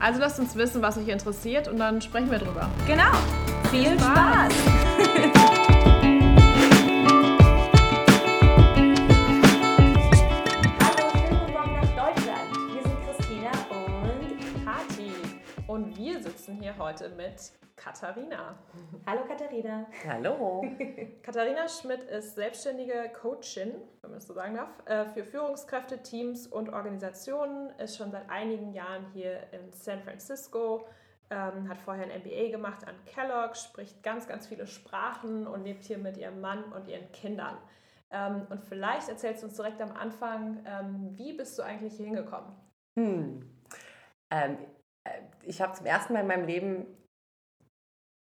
Also lasst uns wissen, was euch interessiert und dann sprechen wir drüber. Genau. Viel Spaß. Hallo, schönen guten Morgen nach Deutschland. Wir sind Christina und Kati. Und wir sitzen hier heute mit Katharina. Hallo Katharina. Hallo. Katharina Schmidt ist selbstständige Coachin, wenn man es so sagen darf, äh, für Führungskräfte, Teams und Organisationen, ist schon seit einigen Jahren hier in San Francisco, ähm, hat vorher ein MBA gemacht an Kellogg, spricht ganz, ganz viele Sprachen und lebt hier mit ihrem Mann und ihren Kindern. Ähm, und vielleicht erzählst du uns direkt am Anfang, ähm, wie bist du eigentlich hier hingekommen? Hm. Ähm, äh, ich habe zum ersten Mal in meinem Leben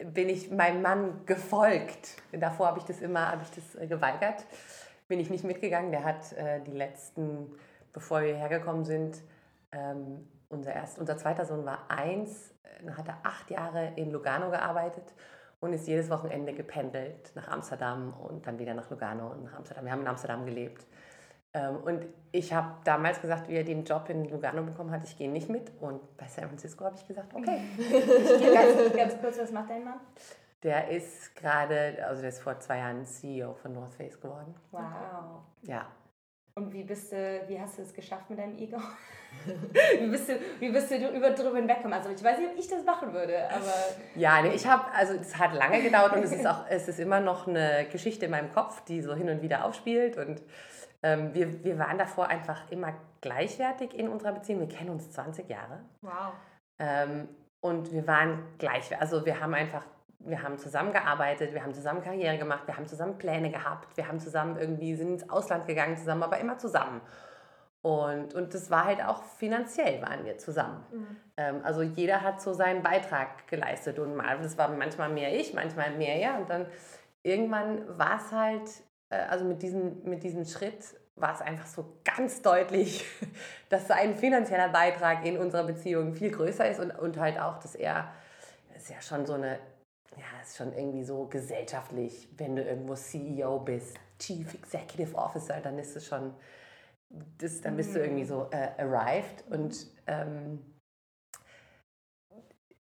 bin ich meinem Mann gefolgt. Davor habe ich das immer, habe ich das äh, geweigert. Bin ich nicht mitgegangen. Der hat äh, die letzten, bevor wir hergekommen sind, ähm, unser, erst, unser zweiter Sohn war eins, äh, dann hat er acht Jahre in Lugano gearbeitet und ist jedes Wochenende gependelt nach Amsterdam und dann wieder nach Lugano und nach Amsterdam. Wir haben in Amsterdam gelebt. Ähm, und ich habe damals gesagt, wie er den Job in Lugano bekommen hat, ich gehe nicht mit. Und bei San Francisco habe ich gesagt, okay. ganz, ganz kurz, was macht dein Mann? Der ist gerade, also der ist vor zwei Jahren CEO von North Face geworden. Wow. Ja. Und wie bist du, wie hast du es geschafft mit deinem Ego? wie, bist du, wie bist du über, drüber hinweggekommen? Also ich weiß nicht, ob ich das machen würde, aber... Ja, nee, ich habe, also es hat lange gedauert und es ist auch, es ist immer noch eine Geschichte in meinem Kopf, die so hin und wieder aufspielt und ähm, wir, wir waren davor einfach immer gleichwertig in unserer Beziehung. Wir kennen uns 20 Jahre. Wow. Ähm, und wir waren gleich, also wir haben einfach, wir haben zusammengearbeitet, wir haben zusammen Karriere gemacht, wir haben zusammen Pläne gehabt, wir haben zusammen irgendwie, sind ins Ausland gegangen zusammen, aber immer zusammen. Und, und das war halt auch finanziell waren wir zusammen. Mhm. Ähm, also jeder hat so seinen Beitrag geleistet und mal, das war manchmal mehr ich, manchmal mehr er. Und dann irgendwann war es halt also mit diesem, mit diesem Schritt war es einfach so ganz deutlich, dass sein finanzieller Beitrag in unserer Beziehung viel größer ist und, und halt auch, dass er, das ist ja schon so eine, ja, ist schon irgendwie so gesellschaftlich, wenn du irgendwo CEO bist, Chief Executive Officer, dann ist es schon, das, dann bist du irgendwie so äh, arrived. Und ähm,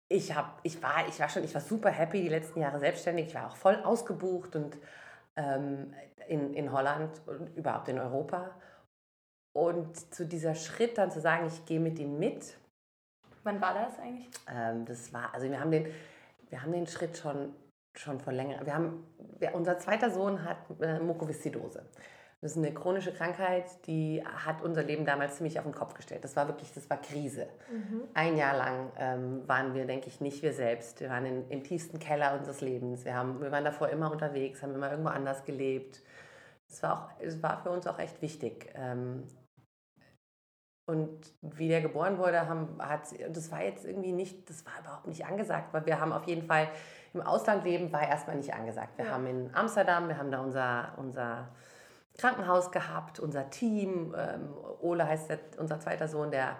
ich, hab, ich, war, ich war schon, ich war super happy die letzten Jahre selbstständig, ich war auch voll ausgebucht und ähm, in, in Holland und überhaupt in Europa. Und zu dieser Schritt dann zu sagen, ich gehe mit ihm mit. Wann war das eigentlich? Ähm, das war, also wir haben den, wir haben den Schritt schon, schon vor länger. Wir haben, wir, unser zweiter Sohn hat äh, Mukoviszidose. Das ist eine chronische Krankheit, die hat unser Leben damals ziemlich auf den Kopf gestellt. Das war wirklich, das war Krise. Mhm. Ein Jahr lang ähm, waren wir, denke ich, nicht wir selbst. Wir waren in, im tiefsten Keller unseres Lebens. Wir, haben, wir waren davor immer unterwegs, haben immer irgendwo anders gelebt. Es war, auch, es war für uns auch echt wichtig. Ähm, und wie der geboren wurde, haben, hat, das war jetzt irgendwie nicht, das war überhaupt nicht angesagt, weil wir haben auf jeden Fall im Ausland leben, war erstmal nicht angesagt. Wir ja. haben in Amsterdam, wir haben da unser, unser Krankenhaus gehabt, unser Team. Ähm, Ole heißt der, unser zweiter Sohn, der,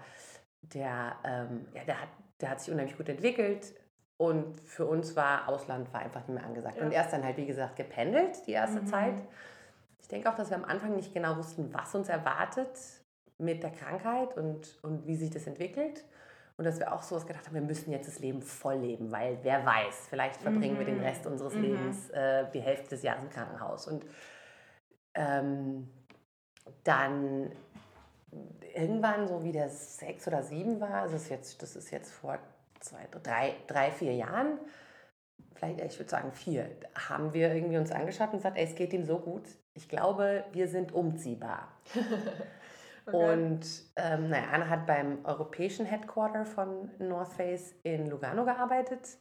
der, ähm, ja, der, hat, der hat sich unheimlich gut entwickelt. Und für uns war Ausland war einfach nicht mehr angesagt. Ja. Und erst dann halt, wie gesagt, gependelt die erste mhm. Zeit. Ich denke auch, dass wir am Anfang nicht genau wussten, was uns erwartet mit der Krankheit und, und wie sich das entwickelt. Und dass wir auch sowas gedacht haben, wir müssen jetzt das Leben voll leben, weil wer weiß, vielleicht verbringen mhm. wir den mhm. Rest unseres mhm. Lebens äh, die Hälfte des Jahres im Krankenhaus. Und ähm, dann irgendwann, so wie der sechs oder sieben war, also das ist jetzt, das ist jetzt vor zwei, drei, drei, vier Jahren, vielleicht, ich würde sagen vier, haben wir irgendwie uns angeschaut und gesagt, ey, es geht ihm so gut. Ich glaube, wir sind umziehbar. okay. Und ähm, naja, Anna hat beim europäischen Headquarter von North Face in Lugano gearbeitet,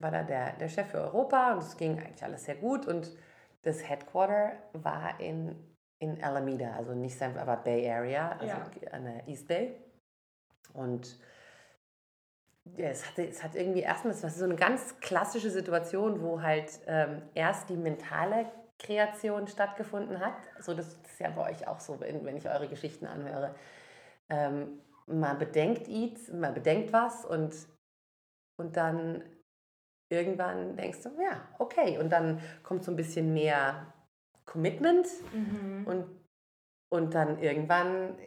war da der, der Chef für Europa und es ging eigentlich alles sehr gut und das Headquarter war in, in Alameda, also nicht San aber Bay Area, also ja. an der East Bay. Und ja, es, hat, es hat irgendwie ist so eine ganz klassische Situation, wo halt ähm, erst die mentale Kreation stattgefunden hat. So, das ist ja bei euch auch so, wenn, wenn ich eure Geschichten anhöre. Ähm, man bedenkt Eats, man bedenkt was und, und dann irgendwann denkst du, ja, okay. Und dann kommt so ein bisschen mehr Commitment mhm. und, und dann irgendwann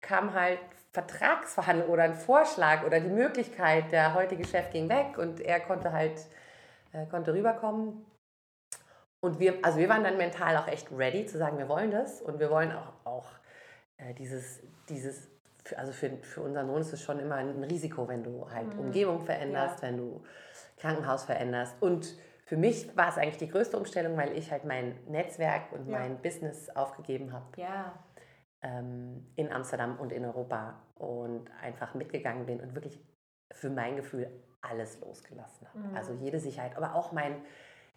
kam halt Vertragsverhandlung oder ein Vorschlag oder die Möglichkeit, der heutige Chef ging weg und er konnte halt äh, konnte rüberkommen. Und wir, also wir waren dann mental auch echt ready zu sagen, wir wollen das und wir wollen auch, auch äh, dieses, dieses, also für, für unseren Sohn ist es schon immer ein Risiko, wenn du halt mhm. Umgebung veränderst, ja. wenn du Krankenhaus veränderst. Und für mich war es eigentlich die größte Umstellung, weil ich halt mein Netzwerk und ja. mein Business aufgegeben habe. Ja. Ähm, in Amsterdam und in Europa und einfach mitgegangen bin und wirklich für mein Gefühl alles losgelassen habe. Mhm. Also jede Sicherheit, aber auch mein,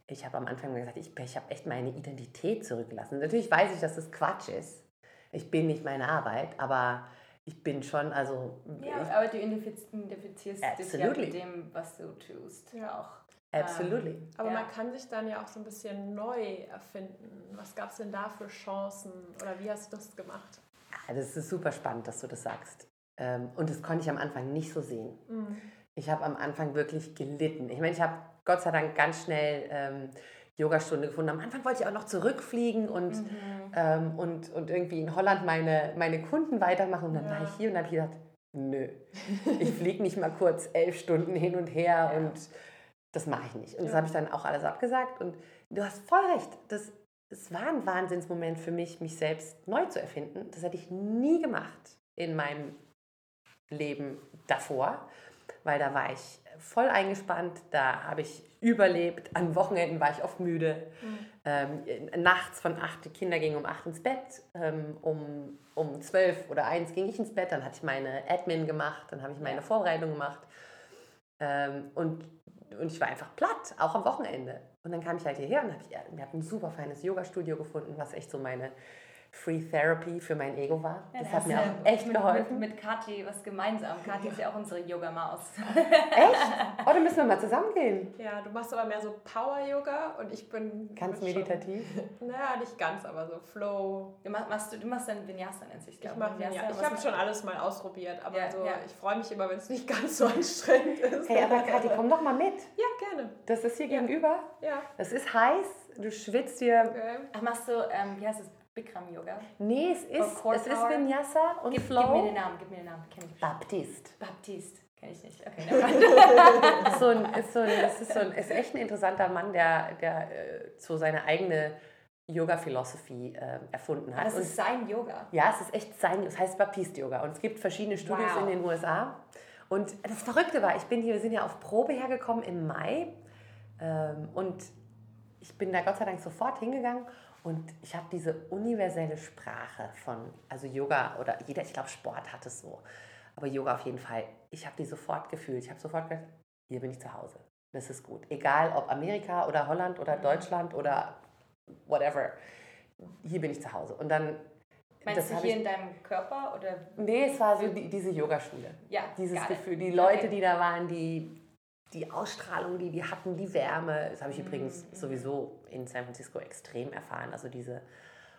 ich habe am Anfang gesagt, ich, ich habe echt meine Identität zurückgelassen. Natürlich weiß ich, dass das Quatsch ist. Ich bin nicht meine Arbeit, aber ich bin schon, also. Ja, ich, aber du identifizierst dich ja mit dem, was du tust. Ja, auch. Absolutely. Ähm, aber ja. man kann sich dann ja auch so ein bisschen neu erfinden. Was gab es denn da für Chancen oder wie hast du das gemacht? Ja, das ist super spannend, dass du das sagst. Ähm, und das konnte ich am Anfang nicht so sehen. Mhm. Ich habe am Anfang wirklich gelitten. Ich meine, ich habe Gott sei Dank ganz schnell ähm, Yogastunde gefunden. Am Anfang wollte ich auch noch zurückfliegen und, mhm. ähm, und, und irgendwie in Holland meine, meine Kunden weitermachen. Und dann ja. war ich hier und habe ich gedacht, nö, ich fliege nicht mal kurz elf Stunden hin und her ja. und das mache ich nicht. Und ja. das habe ich dann auch alles abgesagt. Und du hast voll recht. Das, es war ein Wahnsinnsmoment für mich, mich selbst neu zu erfinden. Das hätte ich nie gemacht in meinem Leben davor, weil da war ich voll eingespannt, da habe ich überlebt, an Wochenenden war ich oft müde. Mhm. Ähm, nachts von acht, die Kinder gingen um acht ins Bett, ähm, um, um zwölf oder eins ging ich ins Bett, dann hatte ich meine Admin gemacht, dann habe ich meine ja. Vorbereitung gemacht. Ähm, und und ich war einfach platt, auch am Wochenende. Und dann kam ich halt hierher und hab ich, wir hatten ein super feines Yoga-Studio gefunden, was echt so meine Free Therapy für mein Ego war. Ja, das hat mir auch echt mit, geholfen. Mit, mit Kathi was gemeinsam. Kathi ja. ist ja auch unsere Yoga-Maus. echt? Oh, dann müssen wir mal zusammen gehen. Ja, du machst aber mehr so Power-Yoga und ich bin... Ganz meditativ? Schon, naja, nicht ganz, aber so Flow. Du machst, du machst dann Vinyasa, nennt sich Ich, mach Vinyasa. ich habe schon alles mal ausprobiert, aber ja, so, ich freue mich immer, wenn es nicht ganz so anstrengend ist. Hey, aber Kathi, komm doch mal mit. Ja, gerne. Das ist hier gegenüber. Ja. Das ist heiß, du schwitzt hier. Okay. Ach, machst du, ähm, wie heißt es? Bikram Yoga? Nee, es ist, es ist Vinyasa und gib, Flow. Gib mir den Namen, gib mir den Namen. Kenn ich Baptist. Baptist. Kenn ich nicht. Okay, so ein, ist so ein, ist so ein, ist echt ein interessanter Mann, der, der äh, so seine eigene Yoga-Philosophie äh, erfunden hat. Das ist sein Yoga? Ja, es ist echt sein, es heißt Baptist-Yoga. Und es gibt verschiedene Studios wow. in den USA. Und das Verrückte war, ich bin hier, wir sind ja auf Probe hergekommen im Mai. Ähm, und ich bin da Gott sei Dank sofort hingegangen und ich habe diese universelle Sprache von, also Yoga oder jeder, ich glaube, Sport hat es so, aber Yoga auf jeden Fall. Ich habe die sofort gefühlt. Ich habe sofort gedacht, hier bin ich zu Hause. Das ist gut. Egal ob Amerika oder Holland oder mhm. Deutschland oder whatever. Hier bin ich zu Hause. Und dann. Meinst du hier ich, in deinem Körper? Oder? Nee, es war so die, diese Yogaschule. Ja. Dieses Gefühl. Die Leute, okay. die da waren, die die Ausstrahlung, die die hatten, die Wärme, das habe ich mhm. übrigens sowieso in San Francisco extrem erfahren. Also diese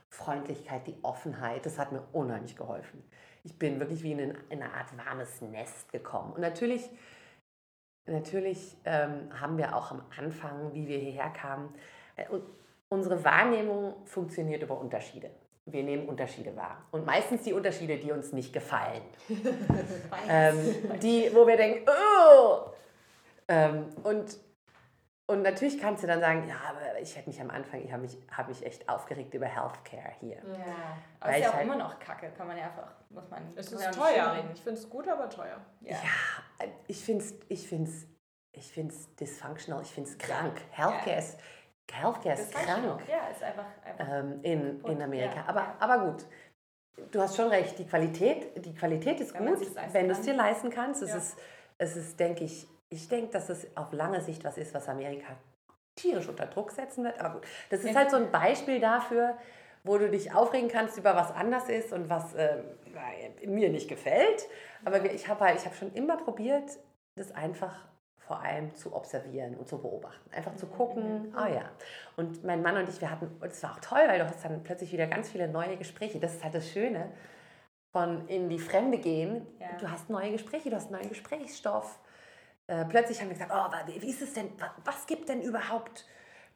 Freundlichkeit, die Offenheit, das hat mir unheimlich geholfen. Ich bin wirklich wie in, in eine Art warmes Nest gekommen. Und natürlich, natürlich ähm, haben wir auch am Anfang, wie wir hierher kamen, äh, unsere Wahrnehmung funktioniert über Unterschiede. Wir nehmen Unterschiede wahr. Und meistens die Unterschiede, die uns nicht gefallen. ähm, die, wo wir denken, oh, ähm, und, und natürlich kannst du dann sagen, ja, aber ich hätte mich am Anfang, ich habe mich, hab mich echt aufgeregt über Healthcare hier. Ja, aber es ist ja auch halt, immer noch kacke, kann man ja einfach, muss man Es ist teuer. Ich finde es gut, aber teuer. Ja, ja ich finde es ich find's, ich find's dysfunctional, ich finde es krank. Healthcare ja. ist... Healthcare ist krank. Ja, ist einfach, einfach ähm, in, in Amerika. Ja, aber, ja. aber gut, du hast schon recht, die Qualität, die Qualität ist wenn gut, wenn du es dir leisten kannst. Es, ist, es ist, denke ich, ich denke, dass es auf lange Sicht was ist, was Amerika tierisch unter Druck setzen wird. Aber gut, das ist halt so ein Beispiel dafür, wo du dich aufregen kannst über was anders ist und was äh, mir nicht gefällt. Aber ich habe halt, ich schon immer probiert, das einfach vor allem zu observieren und zu beobachten. Einfach zu gucken, ah oh ja. Und mein Mann und ich, wir hatten, es war auch toll, weil du hast dann plötzlich wieder ganz viele neue Gespräche. Das ist halt das Schöne von in die Fremde gehen. Ja. Du hast neue Gespräche, du hast neuen Gesprächsstoff. Äh, plötzlich haben wir gesagt, oh, wie ist es denn, was gibt denn überhaupt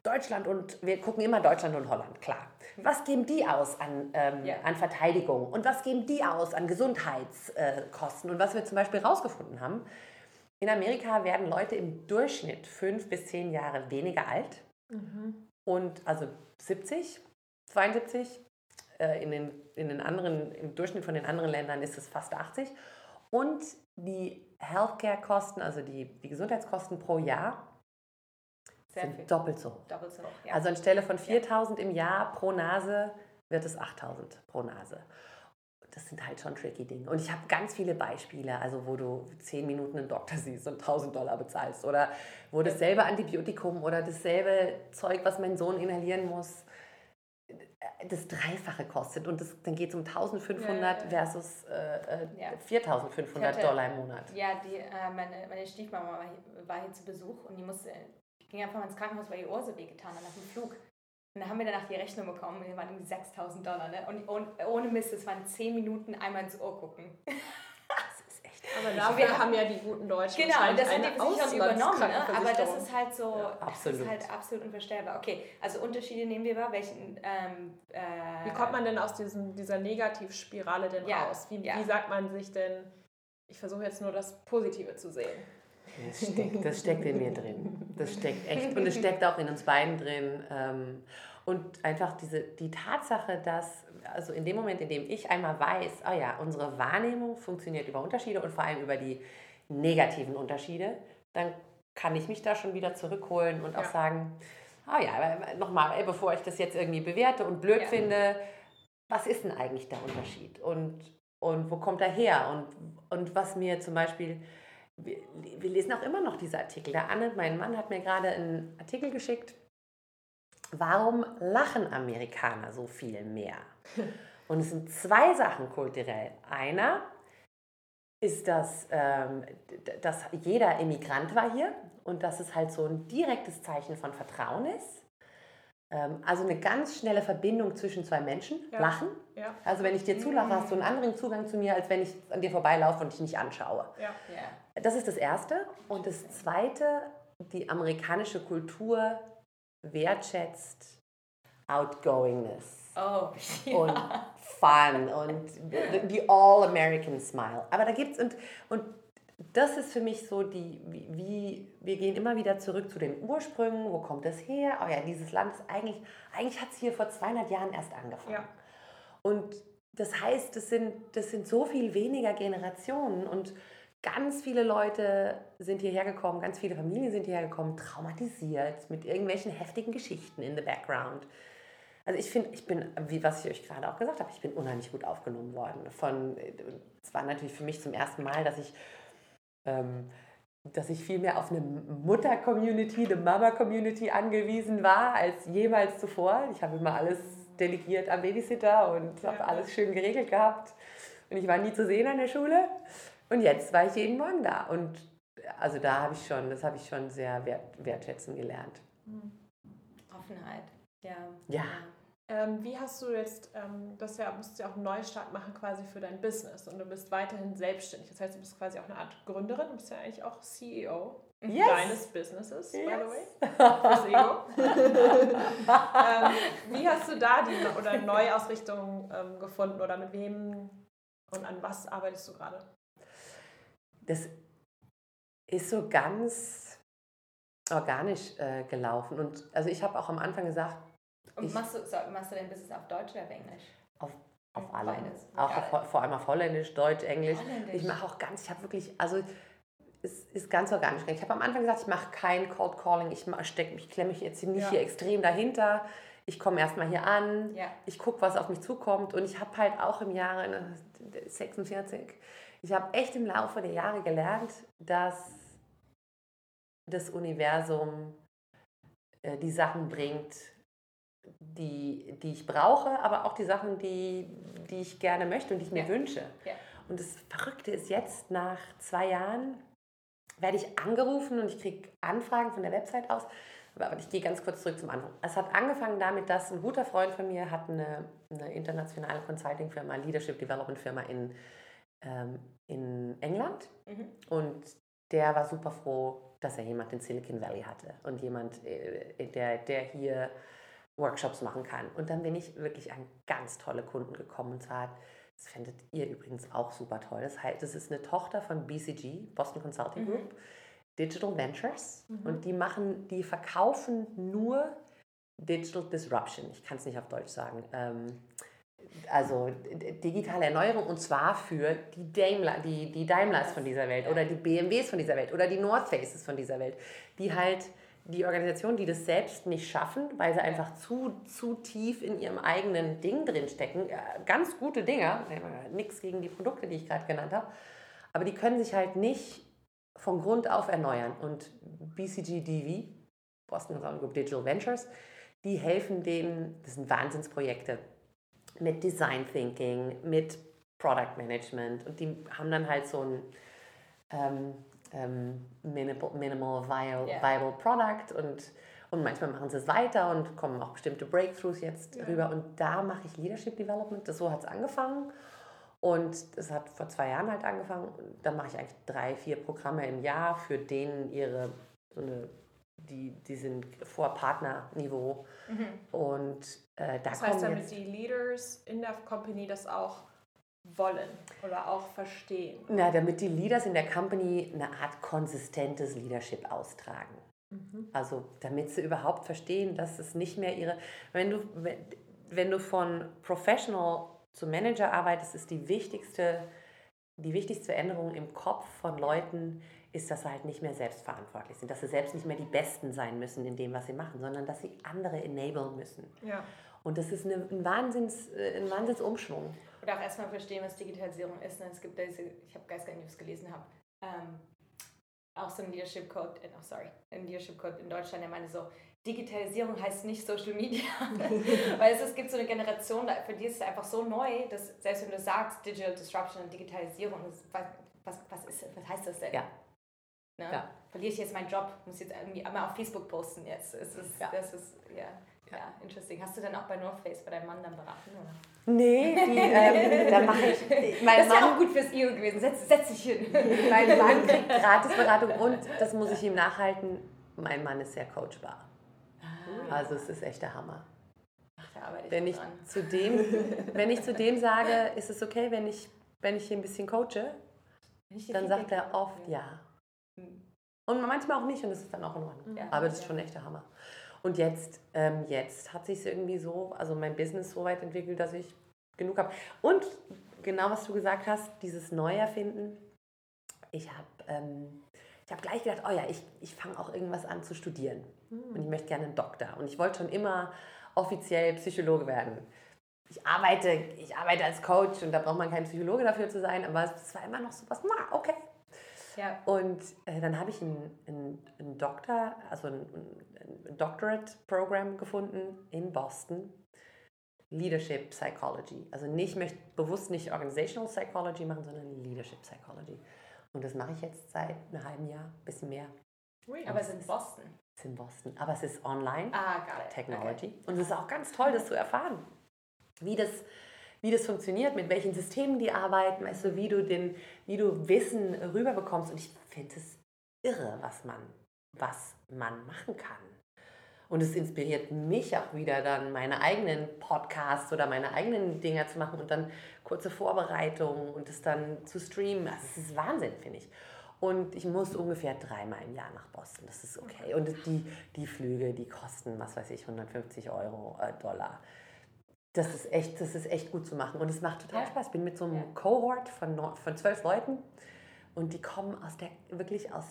Deutschland und wir gucken immer Deutschland und Holland, klar. Was geben die aus an, ähm, ja. an Verteidigung und was geben die aus an Gesundheitskosten? und was wir zum Beispiel herausgefunden haben, in Amerika werden Leute im Durchschnitt fünf bis zehn Jahre weniger alt mhm. und also 70, 72. Äh, in, den, in den anderen, Im Durchschnitt von den anderen Ländern ist es fast 80. Und die Healthcare-Kosten, also die, die Gesundheitskosten pro Jahr, sehr sind viel. doppelt so. Doppelt so ja. Also anstelle von 4000 ja. im Jahr pro Nase wird es 8000 pro Nase. Das sind halt schon tricky Dinge. Und ich habe ganz viele Beispiele, also wo du 10 Minuten einen Doktor siehst und 1000 Dollar bezahlst oder wo dasselbe Antibiotikum oder dasselbe Zeug, was mein Sohn inhalieren muss, das Dreifache kostet und das, dann geht es um 1500 ja, ja. versus äh, äh ja. 4500 Dollar im Monat. Ja, die, äh, meine, meine Stiefmama war hier, war hier zu Besuch und die musste ging einfach mal ins Krankenhaus, weil ihr Ohr so wehgetan hat nach dem Flug. Und dann haben wir danach die Rechnung bekommen und die waren irgendwie 6000 Dollar. Ne? Und, und ohne Mist, es waren 10 Minuten einmal ins Ohr gucken. Aber dafür haben ja die guten Deutschen genau, das haben die Versicherung übernommen. Ne? Aber das ist halt so, ja, absolut. das ist halt absolut unvorstellbar. Okay, also Unterschiede nehmen wir wahr. Welchen, ähm, äh, wie kommt man denn aus diesem, dieser Negativspirale denn ja, raus? Wie, ja. wie sagt man sich denn, ich versuche jetzt nur das Positive zu sehen? Das steckt, das steckt in mir drin. Das steckt echt. Und es steckt auch in uns beiden drin. Ähm, und einfach diese, die Tatsache, dass, also in dem Moment, in dem ich einmal weiß, oh ja, unsere Wahrnehmung funktioniert über Unterschiede und vor allem über die negativen Unterschiede, dann kann ich mich da schon wieder zurückholen und auch sagen, oh ja, nochmal, bevor ich das jetzt irgendwie bewerte und blöd ja. finde, was ist denn eigentlich der Unterschied? Und, und wo kommt er her? Und, und was mir zum Beispiel wir, wir, lesen auch immer noch diese Artikel. Der Anne, mein Mann, hat mir gerade einen Artikel geschickt. Warum lachen Amerikaner so viel mehr? Und es sind zwei Sachen kulturell. Einer ist, dass, ähm, dass jeder Immigrant war hier und dass es halt so ein direktes Zeichen von Vertrauen ist. Ähm, also eine ganz schnelle Verbindung zwischen zwei Menschen. Ja. Lachen. Ja. Also wenn ich dir zulache, hast du einen anderen Zugang zu mir, als wenn ich an dir vorbeilaufe und dich nicht anschaue. Ja. Das ist das Erste. Und das Zweite, die amerikanische Kultur wertschätzt Outgoingness. Oh, ja. Und Fun und die All-American Smile. Aber da gibt es, und, und das ist für mich so die, wie, wie, wir gehen immer wieder zurück zu den Ursprüngen, wo kommt es her? Oh ja, dieses Land ist eigentlich, eigentlich hat es hier vor 200 Jahren erst angefangen. Ja. Und das heißt, das sind, das sind so viel weniger Generationen und ganz viele Leute sind hierher gekommen, ganz viele Familien sind hierher gekommen, traumatisiert mit irgendwelchen heftigen Geschichten in the background. Also ich finde, ich bin, wie was ich euch gerade auch gesagt habe, ich bin unheimlich gut aufgenommen worden. Von, es war natürlich für mich zum ersten Mal, dass ich ähm, dass ich viel mehr auf eine Mutter-Community, eine Mama-Community angewiesen war als jemals zuvor. Ich habe immer alles delegiert am Babysitter und habe alles schön geregelt gehabt. Und ich war nie zu sehen an der Schule. Und jetzt war ich jeden Morgen da. Und also da habe ich schon, das habe ich schon sehr wert, wertschätzen gelernt. Offenheit, ja. Ja. Ähm, wie hast du jetzt, ähm, das ja, musst ja auch einen Neustart machen quasi für dein Business und du bist weiterhin selbstständig. Das heißt, du bist quasi auch eine Art Gründerin, du bist ja eigentlich auch CEO yes. deines Businesses, yes. by the way. Fürs Ego. ähm, wie hast du da die oder Neuausrichtung ähm, gefunden oder mit wem und an was arbeitest du gerade? Das ist so ganz organisch äh, gelaufen und also ich habe auch am Anfang gesagt, und machst du, so, machst du dein Business auf Deutsch oder auf Englisch? Auf, auf alle. Beides. Auch auf, vor allem auf Holländisch, Deutsch, Englisch. Holländisch. Ich mache auch ganz, ich habe wirklich, also es ist ganz organisch. Ich habe am Anfang gesagt, ich mache kein Cold Calling, ich, steck, ich klemme mich jetzt nicht ja. hier extrem dahinter. Ich komme erstmal hier an, ja. ich gucke, was auf mich zukommt und ich habe halt auch im Jahre 46, ich habe echt im Laufe der Jahre gelernt, dass das Universum äh, die Sachen bringt, die, die ich brauche, aber auch die Sachen, die, die ich gerne möchte und die ich mir ja. wünsche. Ja. Und das Verrückte ist jetzt, nach zwei Jahren werde ich angerufen und ich kriege Anfragen von der Website aus. Aber ich gehe ganz kurz zurück zum Anfang. Es hat angefangen damit, dass ein guter Freund von mir hat eine, eine internationale Consulting-Firma, Leadership Development Firma in, ähm, in England. Mhm. Und der war super froh, dass er jemand in Silicon Valley hatte und jemand, äh, der, der hier Workshops machen kann. Und dann bin ich wirklich an ganz tolle Kunden gekommen. Und zwar, das findet ihr übrigens auch super toll. Das heißt, das ist eine Tochter von BCG, Boston Consulting Group. Mhm Digital Ventures mhm. und die machen, die verkaufen nur Digital Disruption. Ich kann es nicht auf Deutsch sagen. Ähm, also digitale Erneuerung und zwar für die, Daimler, die, die Daimlers von dieser Welt oder die BMWs von dieser Welt oder die North Faces von dieser Welt, die halt die Organisationen, die das selbst nicht schaffen, weil sie einfach zu, zu tief in ihrem eigenen Ding drinstecken. Ganz gute Dinger, nichts gegen die Produkte, die ich gerade genannt habe, aber die können sich halt nicht von Grund auf erneuern. Und BCG DV, Boston Consulting Group Digital Ventures, die helfen denen, das sind Wahnsinnsprojekte, mit Design Thinking, mit Product Management. Und die haben dann halt so ein ähm, ähm, Minimal, minimal viable, yeah. viable Product und, und manchmal machen sie es weiter und kommen auch bestimmte Breakthroughs jetzt yeah. rüber. Und da mache ich Leadership Development. Das, so hat es angefangen. Und es hat vor zwei Jahren halt angefangen. Dann mache ich eigentlich drei, vier Programme im Jahr, für denen ihre, so eine, die, die sind vor Partnerniveau. Mhm. Und äh, da das heißt, damit die Leaders in der Company das auch wollen oder auch verstehen. Na, damit die Leaders in der Company eine Art konsistentes Leadership austragen. Mhm. Also damit sie überhaupt verstehen, dass es nicht mehr ihre, wenn du, wenn du von Professional zum Manager arbeitest, ist die wichtigste, die wichtigste Änderung im Kopf von Leuten, ist, dass sie halt nicht mehr selbstverantwortlich sind, dass sie selbst nicht mehr die Besten sein müssen in dem, was sie machen, sondern dass sie andere enablen müssen. Ja. Und das ist eine, ein, Wahnsinns, äh, ein Wahnsinnsumschwung. Oder auch erstmal verstehen, was Digitalisierung ist. Ne? Es gibt diese, ich habe Geist gar nicht, ob ich es gelesen habe, ähm, auch so ein Leadership Code, äh, oh sorry, ein Leadership Code in Deutschland, der meinte so, Digitalisierung heißt nicht Social Media. Weil es, es gibt so eine Generation, für die ist es einfach so neu, dass selbst wenn du sagst Digital Disruption und Digitalisierung, was, was, was, ist, was heißt das denn? Ja. Ne? ja. Verliere ich jetzt meinen Job, muss jetzt irgendwie einmal auf Facebook posten jetzt. Es ist, ja. Das ist, ja. Ja, interesting. Hast du dann auch bei North Face bei deinem Mann dann beraten? Oder? Nee, die, ähm, da mache ich. Mein das ist Mann, ja auch gut fürs Ego gewesen. Setz, setz dich hin. Mein Mann kriegt Gratisberatung und, das muss ich ihm nachhalten, mein Mann ist sehr coachbar. Also es ist echt der Hammer. Ach, da arbeite ich wenn ich zu dem, Wenn ich zu dem sage, ist es okay, wenn ich, wenn ich hier ein bisschen coache, dann sagt er oft ja. Und manchmal auch nicht und das ist dann auch in Ordnung. Ja, Aber das ist schon echt der Hammer. Und jetzt, ähm, jetzt hat sich irgendwie so, also mein Business so weit entwickelt, dass ich genug habe. Und genau was du gesagt hast, dieses Neuerfinden. Ich habe ähm, ich habe gleich gedacht, oh ja, ich, ich fange auch irgendwas an zu studieren. Und ich möchte gerne einen Doktor. Und ich wollte schon immer offiziell Psychologe werden. Ich arbeite, ich arbeite als Coach und da braucht man kein Psychologe dafür zu sein, aber es war immer noch so was, na, okay. Ja. Und äh, dann habe ich ein, ein, ein Doktor, also ein, ein Doctorate-Programm gefunden in Boston. Leadership Psychology. Also nicht, ich möchte bewusst nicht Organizational Psychology machen, sondern Leadership Psychology. Und das mache ich jetzt seit einem halben Jahr, ein bisschen mehr. Ui, aber es ist in Boston. Es ist in Boston. Aber es ist online ah. Technology. Okay. Und es ist auch ganz toll, das zu erfahren. Wie das, wie das funktioniert, mit welchen Systemen die arbeiten, weißt du, wie du, den, wie du Wissen rüberbekommst. Und ich finde es irre, was man, was man machen kann. Und es inspiriert mich auch wieder dann, meine eigenen Podcasts oder meine eigenen Dinger zu machen und dann kurze Vorbereitungen und es dann zu streamen. Also es ist Wahnsinn, finde ich. Und ich muss ungefähr dreimal im Jahr nach Boston. Das ist okay. Und die, die Flüge, die kosten, was weiß ich, 150 Euro, äh, Dollar. Das ist, echt, das ist echt gut zu machen. Und es macht total ja. Spaß. Ich bin mit so einem ja. Cohort von, von zwölf Leuten und die kommen aus der, wirklich aus,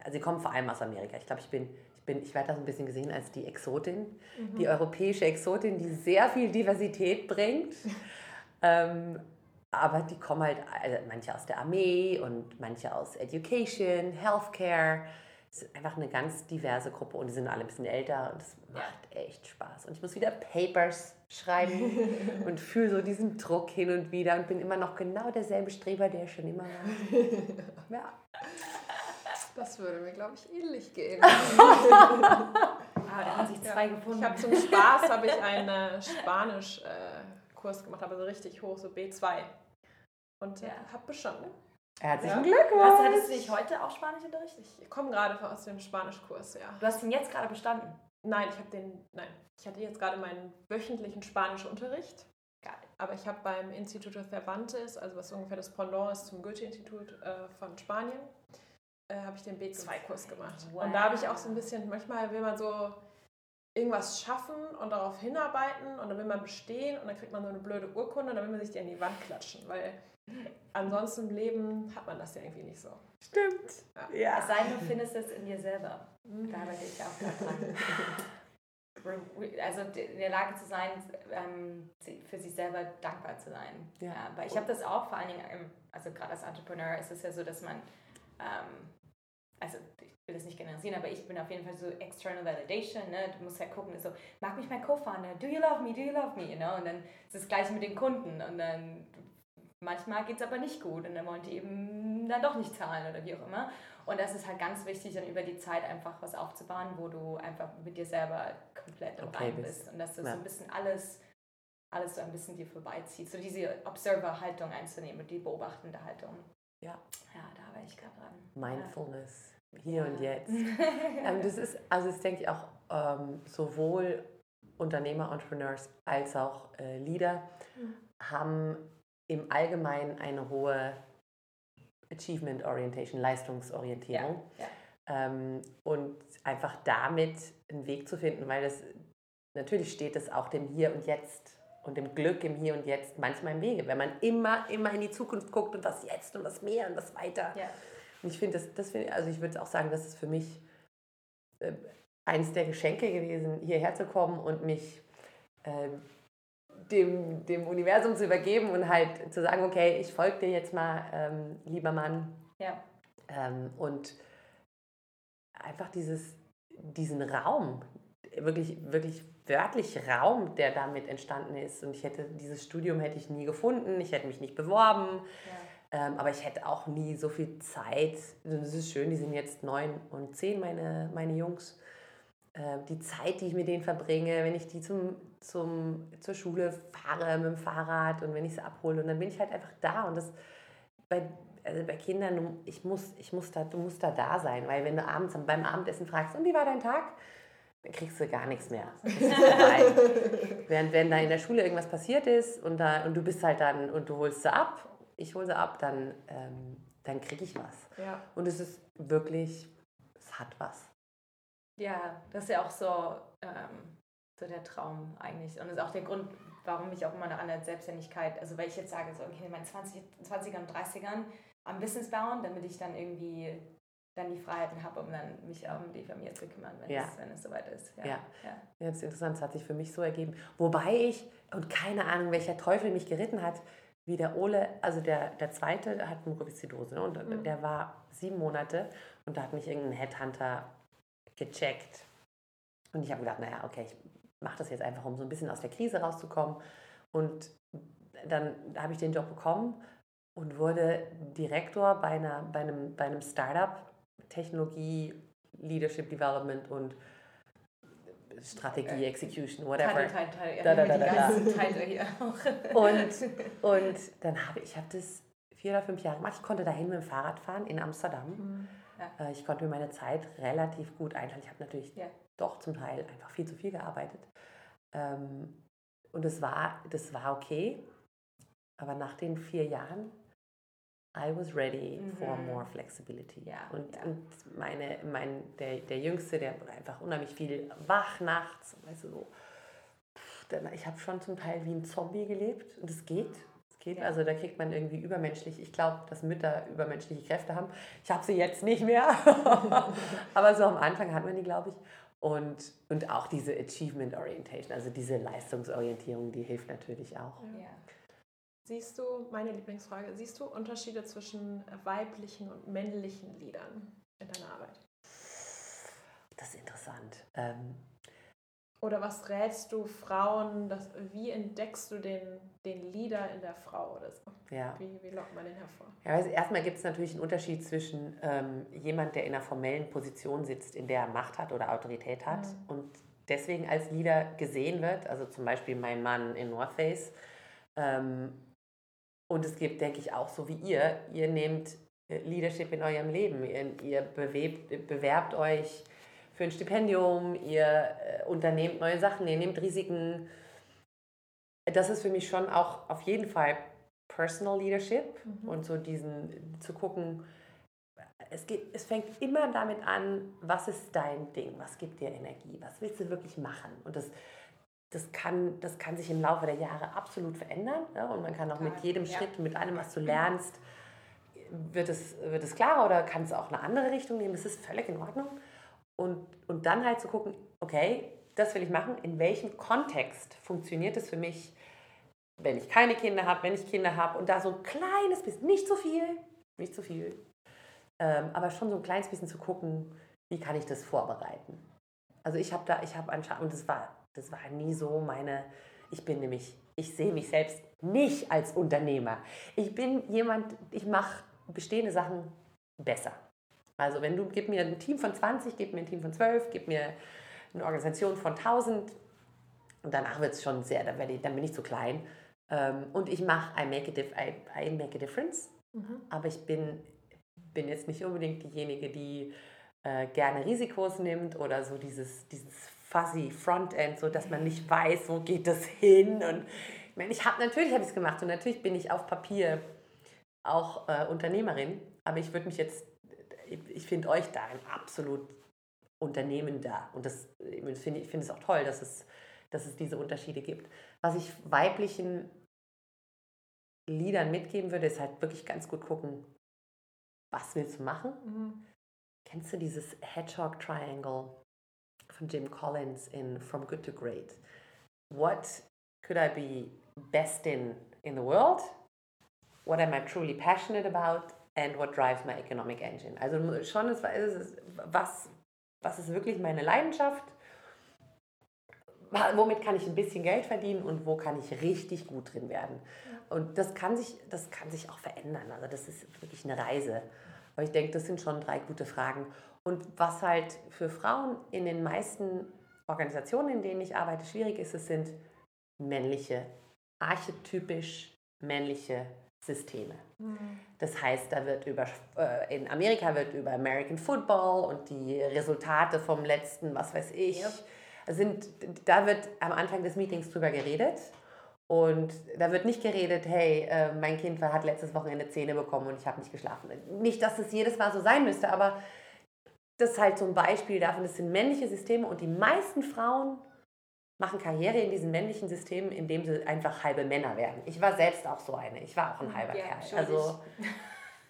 also sie kommen vor allem aus Amerika. Ich glaube, ich bin bin, ich werde da so ein bisschen gesehen als die Exotin, mhm. die europäische Exotin, die sehr viel Diversität bringt. ähm, aber die kommen halt, also manche aus der Armee und manche aus Education, Healthcare. Es ist einfach eine ganz diverse Gruppe und die sind alle ein bisschen älter und es macht echt Spaß. Und ich muss wieder Papers schreiben und fühle so diesen Druck hin und wieder und bin immer noch genau derselbe Streber, der schon immer war. Ja. Das würde mir, glaube ich, ähnlich gehen. Ah, da haben sich zwei gefunden. Ich habe zum Spaß habe ich einen äh, Spanisch-Kurs gemacht, aber so richtig hoch, so B2. Und äh, Ja. habe bestanden. Herzlichen Ja. Was, Glückwunsch! hattest du dich heute auch Spanischunterricht? Ich komme gerade aus dem Spanischkurs, ja. Du hast ihn jetzt gerade bestanden. Nein, ich habe den, nein, ich hatte jetzt gerade meinen wöchentlichen Spanischunterricht. Geil. Aber ich habe beim Instituto Cervantes, also was ungefähr das Pendant ist zum Goethe-Institut äh, von Spanien, äh, habe ich den B2-Kurs gemacht. Und da habe ich auch so ein bisschen, manchmal will man so irgendwas schaffen und darauf hinarbeiten und dann will man bestehen und dann kriegt man so eine blöde Urkunde und dann will man sich die an die Wand klatschen, weil ansonsten im Leben hat man das ja irgendwie nicht so. Stimmt. Es Ja. sei denn, du findest es in dir selber. Da arbeite ich auch dran. Also in der Lage zu sein, ähm, für sich selber dankbar zu sein. Ja. Ja, weil ich habe das auch vor allen Dingen, also gerade als Entrepreneur ist es ja so, dass man, ähm, also ich will das nicht generalisieren, aber ich bin auf jeden Fall so external validation, ne? du musst halt gucken, so, mag mich mein Co-Founder, do you love me, do you love me, you know? und dann ist das gleiche mit den Kunden und dann manchmal geht es aber nicht gut und dann wollen die eben dann doch nicht zahlen oder wie auch immer. Und das ist halt ganz wichtig, dann über die Zeit einfach was aufzubauen, wo du einfach mit dir selber komplett im Okay Rein bist. Und dass du Ja. so ein bisschen alles, alles so ein bisschen dir vorbeizieht. So diese Observer-Haltung einzunehmen, die beobachtende Haltung. Ja. Ja, da arbeite ich gerade dran. Mindfulness, hier und Ja. jetzt. Ähm, das ist, also das denke ich auch ähm, sowohl Unternehmer, Entrepreneurs als auch äh, Leader haben im Allgemeinen eine hohe Achievement Orientation, Leistungsorientierung. Ja, Ähm, und einfach damit einen Weg zu finden, weil das natürlich steht es auch dem Hier und Jetzt und dem Glück im Hier und Jetzt manchmal im Wege, wenn man immer, immer in die Zukunft guckt und was jetzt und was mehr und was weiter. Ja. Und ich finde das, das find, also ich würde auch sagen, das ist für mich äh, eines der Geschenke gewesen, hierher zu kommen und mich äh, dem, dem Universum zu übergeben und halt zu sagen, okay, ich folge dir jetzt mal, ähm, lieber Mann. Ja. Ähm, und einfach dieses, diesen Raum, wirklich, wirklich wörtlich Raum, der damit entstanden ist. Und ich hätte dieses Studium hätte ich nie gefunden, ich hätte mich nicht beworben. Ja. Ähm, aber ich hätte auch nie so viel Zeit. Und Es ist schön, die sind jetzt neun und zehn, meine, meine Jungs. Äh, die Zeit, die ich mit denen verbringe, wenn ich die zum, zum, zur Schule fahre mit dem Fahrrad und wenn ich sie abhole. Und dann bin ich halt einfach da. Und das bei, also bei Kindern, ich muss, ich muss da, du musst da da sein. Weil wenn du abends beim Abendessen fragst, und wie war dein Tag? Dann kriegst du gar nichts mehr. Während wenn da in der Schule irgendwas passiert ist und, da, und du bist halt dann und du holst sie ab, ich hole sie ab, dann, ähm, dann kriege ich was. Ja. Und es ist wirklich, es hat was. Ja, das ist ja auch so, ähm, so der Traum eigentlich. Und das ist auch der Grund, warum ich auch immer noch an der Selbstständigkeit, also weil ich jetzt sage, so okay, in meinen 20, 20ern und 30ern am Business bauen, damit ich dann irgendwie dann die Freiheiten habe, um dann mich um die Familie zu kümmern, wenn, Ja. es, wenn es soweit ist. Ja. Ja. ja. Ja, das ist interessant, das hat sich für mich so ergeben. Wobei ich, und keine Ahnung, welcher Teufel mich geritten hat, wie der Ole, also der, der zweite der hat Mukoviszidose, ne? und Mhm. der war sieben Monate und da hat mich irgendein Headhunter gecheckt. Und ich habe gedacht, naja, okay, ich mache das jetzt einfach, um so ein bisschen aus der Krise rauszukommen. Und dann habe ich den Job bekommen und wurde Direktor bei, einer, bei, einem, bei einem Startup, Technologie, Leadership Development und Strategie, Execution, whatever. Teil, Teil, Teil. Ja, Da, da, da, da, da. Und, und dann habe ich habe das vier oder fünf Jahre gemacht. Ich konnte dahin mit dem Fahrrad fahren in Amsterdam. Mhm. Äh, Ich konnte mir meine Zeit relativ gut einteilen. Ich habe natürlich Ja. Doch zum Teil einfach viel zu viel gearbeitet. Ähm, Und das war, das war okay. Aber nach den vier Jahren, I was ready for Mhm. more flexibility. Ja, und, ja. und meine, mein, der, der Jüngste, der war einfach unheimlich viel wach nachts. Weißt du, so. Dann- Ich habe schon zum Teil wie ein Zombie gelebt und es geht. Es geht. Ja. Also da kriegt man irgendwie übermenschlich. Ich glaube, dass Mütter übermenschliche Kräfte haben. Ich habe sie jetzt nicht mehr. Aber so am Anfang hat man die, glaube ich. Und, und auch diese Achievement Orientation, also diese Leistungsorientierung, die hilft natürlich auch. Ja. Siehst du, meine Lieblingsfrage, siehst du Unterschiede zwischen weiblichen und männlichen Liedern in deiner Arbeit? Das ist interessant. Ähm, Oder was rätst du Frauen, dass, wie entdeckst du den, den Leader in der Frau oder so? Ja. Wie, wie lockt man den hervor? Ja, also erstmal gibt es natürlich einen Unterschied zwischen ähm, jemand, der in einer formellen Position sitzt, in der er Macht hat oder Autorität hat Mhm. und deswegen als Leader gesehen wird, also zum Beispiel mein Mann in North Face. Ähm, und es gibt, denke ich, auch so wie ihr, ihr nehmt äh, Leadership in eurem Leben, ihr, ihr bewebt, bewerbt euch für ein Stipendium, ihr äh, unternehmt neue Sachen, ihr nehmt Risiken. Das ist für mich schon auch auf jeden Fall Personal Leadership Mhm. und so diesen zu gucken, es, geht, es fängt immer damit an, was ist dein Ding, was gibt dir Energie, was willst du wirklich machen? Und das, das, kann, das kann sich im Laufe der Jahre absolut verändern. Ja? Und man kann auch mit jedem ja. Schritt, mit allem, was du lernst, wird es, wird es klarer oder kann es auch eine andere Richtung nehmen. Das ist völlig in Ordnung. Und, und dann halt zu gucken, okay, das will ich machen, in welchem Kontext funktioniert es für mich, wenn ich keine Kinder habe, wenn ich Kinder habe und da so ein kleines bisschen, nicht zu viel, nicht zu viel, ähm, aber schon so ein kleines bisschen zu gucken, wie kann ich das vorbereiten. Also ich habe da, ich habe anscheinend, und das war, das war nie so meine, ich bin nämlich, ich sehe mich selbst nicht als Unternehmer. Ich bin jemand, ich mache bestehende Sachen besser. Also wenn du, gib mir ein Team von 20, gib mir ein Team von 12, gib mir eine Organisation von 1000 und danach wird es schon sehr, dann, werde ich, dann bin ich zu klein. Ähm, und ich mache, I, make a dif- I, I make a difference, Mhm. aber ich bin, bin jetzt nicht unbedingt diejenige, die äh, gerne Risikos nimmt oder so dieses, dieses fuzzy Frontend, so dass man nicht weiß, wo geht das hin. Und ich meine, ich habe natürlich habe ich es gemacht und natürlich bin ich auf Papier auch äh, Unternehmerin, aber ich würde mich jetzt, ich, finde euch darin absolut unternehmender und das ich finde ich finde es auch toll, dass es, dass es diese Unterschiede gibt. Was ich weiblichen Liedern mitgeben würde, ist halt wirklich ganz gut gucken, was willst du machen? Mhm. Kennst du dieses Hedgehog Triangle von Jim Collins in From Good to Great? What could I be best in in the world? What am I truly passionate about? And what drives my economic engine? Also schon ist, ist was, was ist wirklich meine Leidenschaft? Womit kann ich ein bisschen Geld verdienen und wo kann ich richtig gut drin werden? Und das kann sich, das kann sich auch verändern. Also das ist wirklich eine Reise. Aber ich denke, das sind schon drei gute Fragen. Und was halt für Frauen in den meisten Organisationen, in denen ich arbeite, schwierig ist, es sind männliche, archetypisch männliche Systeme. Mhm. Das heißt, da wird über, äh, in Amerika wird über American Football und die Resultate vom letzten, was weiß ich, Yep. sind, da wird am Anfang des Meetings drüber geredet. Und da wird nicht geredet, hey, äh, mein Kind hat letztes Wochenende Zähne bekommen und ich habe nicht geschlafen. Nicht, dass es jedes Mal so sein müsste, aber das ist halt so ein Beispiel davon, das sind männliche Systeme und die meisten Frauen machen Karriere in diesen männlichen Systemen, indem sie einfach halbe Männer werden. Ich war selbst auch so eine. Ich war auch ein halber Ja, Kerl. Also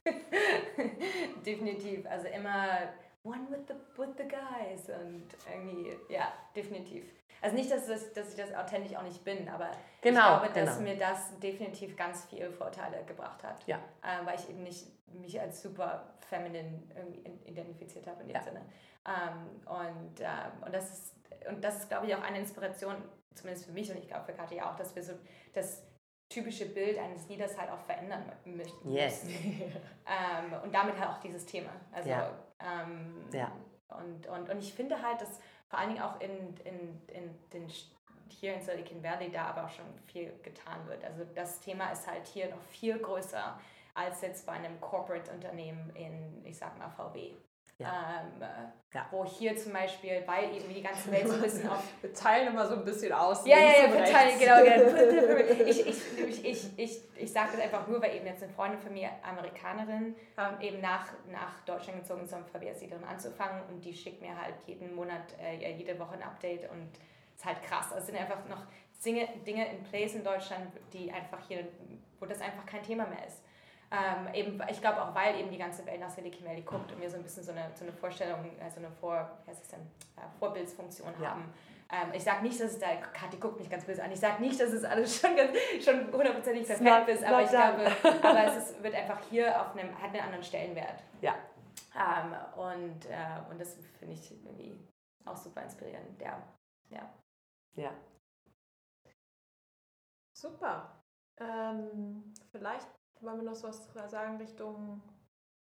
definitiv. Also immer one with the, with the guys und irgendwie, ja, definitiv. Also nicht, dass, das, dass ich das authentisch auch nicht bin, aber Genau, ich glaube, dass genau. mir das definitiv ganz viele Vorteile gebracht hat. Ja. Ähm, weil ich eben nicht mich als super feminine irgendwie identifiziert habe in dem Ja. Sinne. Ähm, und, ähm, und das ist, und das ist, glaube ich, auch eine Inspiration, zumindest für mich und ich glaube für Katja auch, dass wir so das typische Bild eines Leaders halt auch verändern mö- möchten. Yes. Ähm, und damit halt auch dieses Thema. Also, Ja. ähm, Ja. Und, und, und ich finde halt, dass vor allen Dingen auch in, in, in den hier in Silicon Valley da aber auch schon viel getan wird. Also das Thema ist halt hier noch viel größer als jetzt bei einem Corporate-Unternehmen in, ich sag mal, VW. Ähm, äh, Ja. Wo hier zum Beispiel, weil eben die ganze Welt so ein bisschen auf Wir teilen immer so ein bisschen aus. ja, ja, ja, verteilen, rechts. genau, genau. Ich, ich, ich, ich, ich, ich sage das einfach nur, weil eben jetzt eine Freundin von mir, Amerikanerin, Ja. eben nach, nach Deutschland gezogen ist, um VW-Siedlerin anzufangen und die schickt mir halt jeden Monat, äh, ja, jede Woche ein Update und es ist halt krass. Also es sind einfach noch Dinge, Dinge in place in Deutschland, die einfach hier, wo das einfach kein Thema mehr ist. Ähm, eben, ich glaube auch, weil eben die ganze Welt nach Silicon Valley guckt und wir so ein bisschen so eine, so eine Vorstellung, also eine Vor, denn, äh, Vorbildsfunktion Ja. haben. Ähm, ich sage nicht, dass es da, Kathi guckt mich ganz böse an, ich sage nicht, dass es alles schon, ganz, schon hundertprozentig perfekt ist, aber ich done. glaube, aber es ist, wird einfach hier auf einem, hat einen anderen Stellenwert. Ja. Ähm, und, äh, und das finde ich irgendwie auch super inspirierend, ja. ja. Ja. Super. Ähm, vielleicht wollen wir noch was sagen Richtung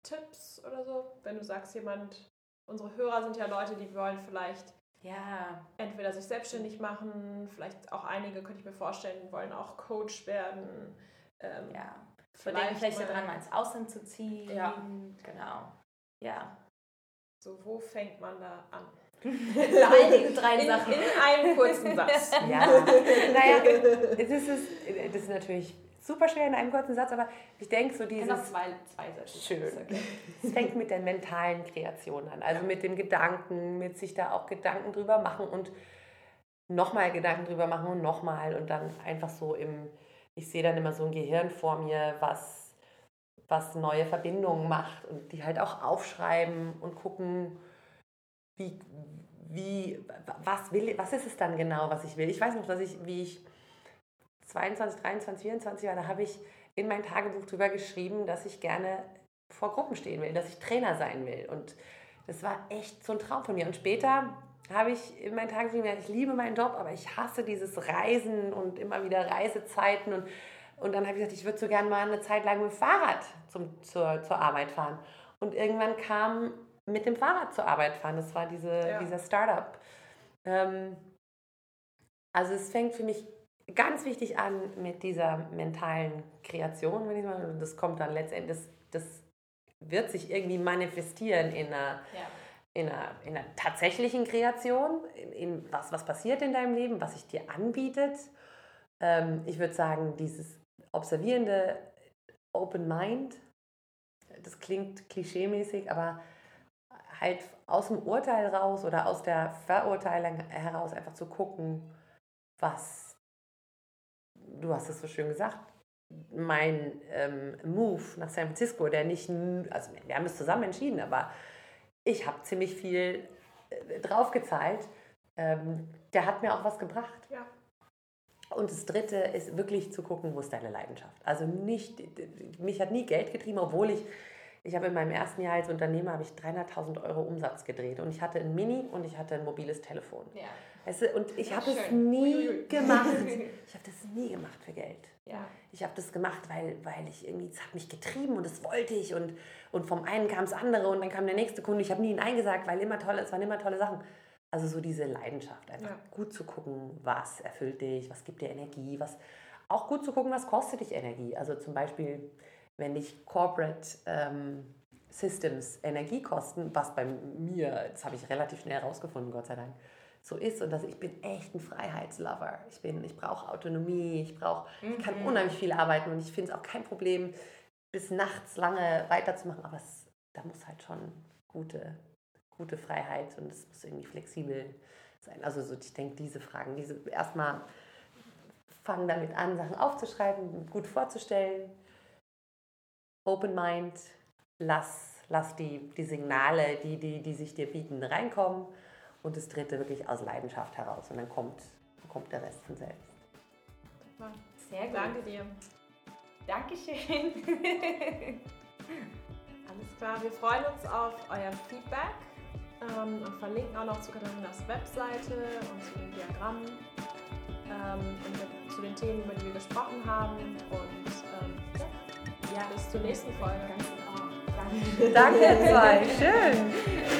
Tipps oder so. Wenn du sagst, jemand, unsere Hörer sind ja Leute, die wollen vielleicht ja. entweder sich selbstständig machen, vielleicht auch einige, könnte ich mir vorstellen, wollen auch Coach werden. Ähm, ja. Vielleicht, vielleicht daran, mal ins Ausland zu ziehen. Ja. Genau. Ja. So, wo fängt man da an? Einige drei in, Sachen. In einem kurzen Satz. Ja. naja, das ist, das ist natürlich super schwer in einem kurzen Satz, aber ich denke so dieses... Noch zwei, zwei Sätze. Schön. Es fängt mit der mentalen Kreation an, also ja. mit dem Gedanken, mit sich da auch Gedanken drüber machen und nochmal Gedanken drüber machen und nochmal und dann einfach so im... Ich sehe dann immer so ein Gehirn vor mir, was, was neue Verbindungen macht und die halt auch aufschreiben und gucken, wie, wie, was will, was ist es dann genau, was ich will. Ich weiß noch, dass ich, wie ich 22, 23, 24 war, da habe ich in mein Tagebuch drüber geschrieben, dass ich gerne vor Gruppen stehen will, dass ich Trainer sein will. Und das war echt so ein Traum von mir. Und später habe ich in mein Tagebuch geschrieben, ich liebe meinen Job, aber ich hasse dieses Reisen und immer wieder Reisezeiten. Und, und dann habe ich gesagt, ich würde so gerne mal eine Zeit lang mit dem Fahrrad zum, zur, zur Arbeit fahren. Und irgendwann kam mit dem Fahrrad zur Arbeit fahren. Das war diese, ja. dieser Startup. Ähm, also es fängt für mich ganz wichtig an mit dieser mentalen Kreation, wenn ich mal, das kommt dann letztendlich, das, das wird sich irgendwie manifestieren in einer, ja. in einer, in einer tatsächlichen Kreation, in, in, was, was passiert in deinem Leben, was sich dir anbietet. Ähm, ich würde sagen, dieses observierende Open Mind, das klingt klischeemäßig, aber halt aus dem Urteil raus oder aus der Verurteilung heraus einfach zu gucken, was, du hast es so schön gesagt, mein ähm, Move nach San Francisco, der nicht, also wir haben es zusammen entschieden, aber ich habe ziemlich viel äh, draufgezahlt, ähm, der hat mir auch was gebracht. Ja. Und das Dritte ist wirklich zu gucken, wo ist deine Leidenschaft. Also nicht, mich hat nie Geld getrieben, obwohl ich ich habe in meinem ersten Jahr als Unternehmer habe ich 300.000 Euro Umsatz gedreht und ich hatte ein Mini und ich hatte ein mobiles Telefon. Ja. Weißt du, und ich habe es nie gemacht. Ich habe das nie gemacht für Geld. Ja. Ich habe das gemacht, weil, weil ich irgendwie, es hat mich getrieben und das wollte ich und, und vom einen kam es andere und dann kam der nächste Kunde. Ich habe nie Nein gesagt, weil immer tolle, es waren immer tolle Sachen. Also so diese Leidenschaft, einfach ja. gut zu gucken, was erfüllt dich, was gibt dir Energie, was auch gut zu gucken, was kostet dich Energie. Also zum Beispiel wenn dich Corporate ähm, Systems Energie kosten, was bei mir, das habe ich relativ schnell herausgefunden, Gott sei Dank, so ist und dass ich bin echt ein Freiheitslover. Ich bin, ich brauche Autonomie, ich brauche, mhm. ich kann mhm. unheimlich viel arbeiten und ich finde es auch kein Problem, bis nachts lange weiterzumachen, aber es, da muss halt schon gute, gute Freiheit und es muss irgendwie flexibel sein. Also so, ich denke, diese Fragen, diese erstmal fangen damit an, Sachen aufzuschreiben, gut vorzustellen, Open Mind, lass, lass die, die Signale, die, die, die sich dir bieten, reinkommen. Und das dritte wirklich aus Leidenschaft heraus. Und dann kommt, kommt der Rest von selbst. Sehr gut. Danke dir. Dankeschön. Alles klar, wir freuen uns auf euer Feedback ähm, und verlinken auch noch zu Katharinas Webseite und zu den Diagrammen ähm, und zu den Themen, über die wir gesprochen haben. Und ähm, ja, bis zur nächsten Folge. Danke. Danke, zwei. Schön.